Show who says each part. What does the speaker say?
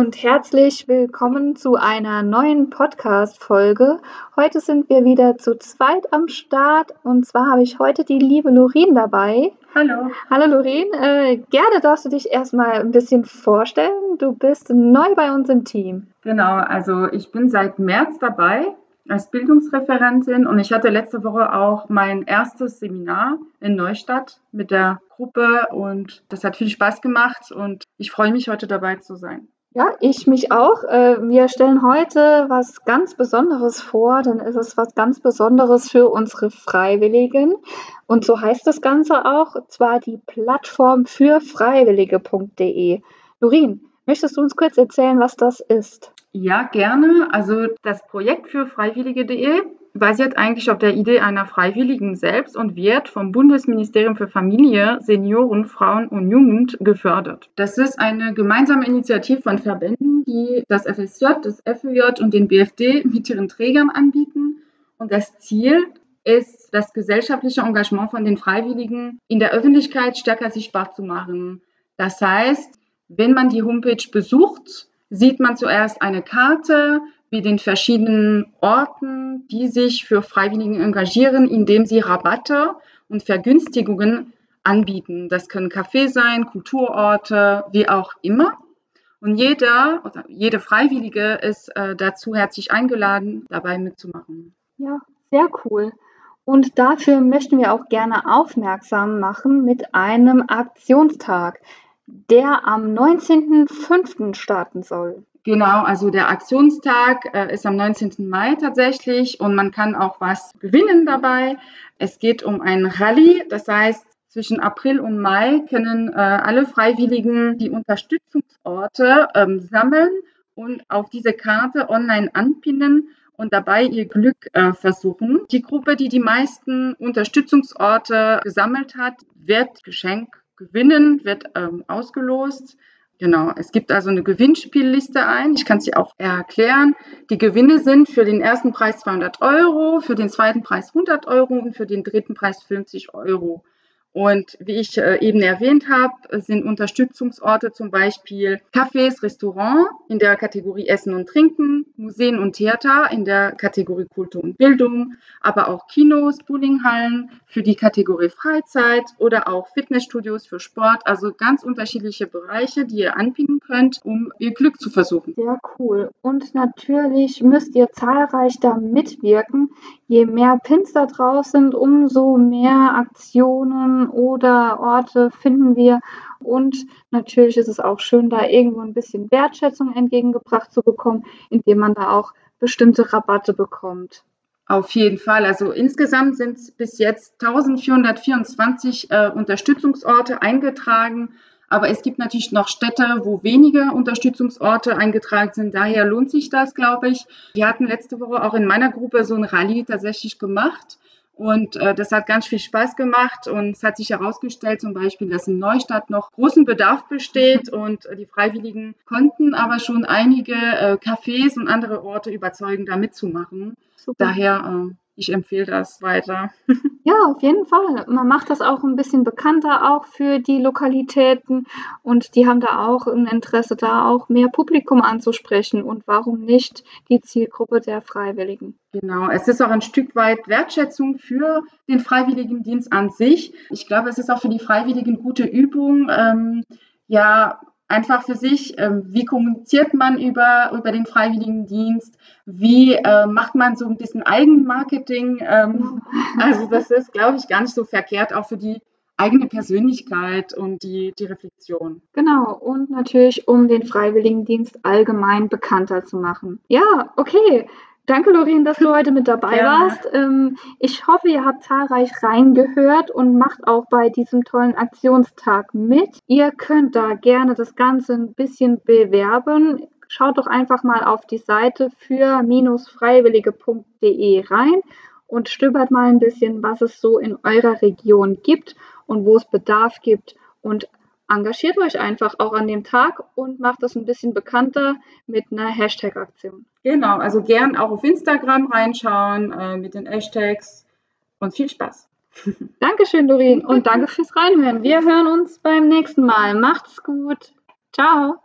Speaker 1: Und herzlich willkommen zu einer neuen Podcast-Folge. Heute sind wir wieder zu zweit am Start und zwar habe ich heute die liebe Lorin dabei.
Speaker 2: Hallo.
Speaker 1: Hallo Lorin, äh, gerne darfst du dich erstmal ein bisschen vorstellen. Du bist neu bei uns im Team.
Speaker 2: Genau, also ich bin seit März dabei als Bildungsreferentin und ich hatte letzte Woche auch mein erstes Seminar in Neustadt mit der Gruppe und das hat viel Spaß gemacht und ich freue mich heute dabei zu sein.
Speaker 1: Ja, ich mich auch. Äh, wir stellen heute was ganz Besonderes vor, dann ist es was ganz Besonderes für unsere Freiwilligen. Und so heißt das Ganze auch, zwar die Plattform für Freiwillige.de. Lorin, möchtest du uns kurz erzählen, was das ist?
Speaker 2: Ja, gerne. Also das Projekt für Freiwillige.de basiert eigentlich auf der Idee einer Freiwilligen selbst und wird vom Bundesministerium für Familie, Senioren, Frauen und Jugend gefördert. Das ist eine gemeinsame Initiative von Verbänden, die das FSJ, das FÖJ und den BFD mit ihren Trägern anbieten. Und das Ziel ist, das gesellschaftliche Engagement von den Freiwilligen in der Öffentlichkeit stärker sichtbar zu machen. Das heißt, wenn man die Homepage besucht, sieht man zuerst eine Karte mit den verschiedenen Orten, die sich für Freiwilligen engagieren, indem sie Rabatte und Vergünstigungen anbieten. Das können Cafés sein, Kulturorte, wie auch immer. Und jeder oder jede Freiwillige ist äh, dazu herzlich eingeladen, dabei mitzumachen.
Speaker 1: Ja, sehr cool. Und dafür möchten wir auch gerne aufmerksam machen mit einem Aktionstag der am 19.05. starten soll.
Speaker 2: Genau, also der Aktionstag äh, ist am 19. Mai tatsächlich und man kann auch was gewinnen dabei. Es geht um ein Rallye, das heißt, zwischen April und Mai können äh, alle Freiwilligen die Unterstützungsorte ähm, sammeln und auf diese Karte online anpinnen und dabei ihr Glück äh, versuchen. Die Gruppe, die die meisten Unterstützungsorte gesammelt hat, wird Geschenk gewinnen, wird ähm, ausgelost. Genau, es gibt also eine Gewinnspielliste ein. Ich kann sie auch erklären. Die Gewinne sind für den ersten Preis 200 Euro, für den zweiten Preis 100 Euro und für den dritten Preis 50 Euro. Und wie ich äh, eben erwähnt habe, sind Unterstützungsorte zum Beispiel Cafés, Restaurants in der Kategorie Essen und Trinken, Museen und Theater in der Kategorie Kultur und Bildung, aber auch Kinos, Bowlinghallen für die Kategorie Freizeit oder auch Fitnessstudios für Sport. Also ganz unterschiedliche Bereiche, die ihr anbieten könnt, um ihr Glück zu versuchen.
Speaker 1: Sehr cool. Und natürlich müsst ihr zahlreich da mitwirken. Je mehr Pins da drauf sind, umso mehr Aktionen oder Orte finden wir. Und natürlich ist es auch schön, da irgendwo ein bisschen Wertschätzung entgegengebracht zu bekommen, indem man da auch bestimmte Rabatte bekommt.
Speaker 2: Auf jeden Fall. Also insgesamt sind bis jetzt 1424 äh, Unterstützungsorte eingetragen. Aber es gibt natürlich noch Städte, wo weniger Unterstützungsorte eingetragen sind. Daher lohnt sich das, glaube ich. Wir hatten letzte Woche auch in meiner Gruppe so ein Rallye tatsächlich gemacht. Und äh, das hat ganz viel Spaß gemacht und es hat sich herausgestellt zum Beispiel, dass in Neustadt noch großen Bedarf besteht und äh, die Freiwilligen konnten aber schon einige äh, Cafés und andere Orte überzeugen, da mitzumachen. Super. Daher äh, ich empfehle das weiter.
Speaker 1: Ja, auf jeden Fall. Man macht das auch ein bisschen bekannter auch für die Lokalitäten und die haben da auch ein Interesse, da auch mehr Publikum anzusprechen und warum nicht die Zielgruppe der Freiwilligen.
Speaker 2: Genau, es ist auch ein Stück weit Wertschätzung für den Freiwilligendienst an sich. Ich glaube, es ist auch für die Freiwilligen gute Übung. Ähm, ja, einfach für sich, ähm, wie kommuniziert man über, über den Freiwilligendienst, wie äh, macht man so ein bisschen Eigenmarketing. Ähm, also das ist, glaube ich, gar nicht so verkehrt, auch für die eigene Persönlichkeit und die, die Reflexion.
Speaker 1: Genau, und natürlich, um den Freiwilligendienst allgemein bekannter zu machen. Ja, okay. Danke, Lorin, dass du heute mit dabei Gerne. warst. Ähm, ich hoffe, ihr habt zahlreich reingehört und macht auch bei diesem tollen Aktionstag mit. Ihr könnt da gerne das Ganze ein bisschen bewerben. Schaut doch einfach mal auf die Seite für-freiwillige.de rein und stöbert mal ein bisschen, was es so in eurer Region gibt und wo es Bedarf gibt und engagiert euch einfach auch an dem Tag und macht das ein bisschen bekannter mit einer Hashtag-Aktion.
Speaker 2: Genau, also gern auch auf Instagram reinschauen äh, mit den Hashtags und viel Spaß.
Speaker 1: Dankeschön, Doreen, und danke fürs Reinhören. Wir hören uns beim nächsten Mal. Macht's gut. Ciao.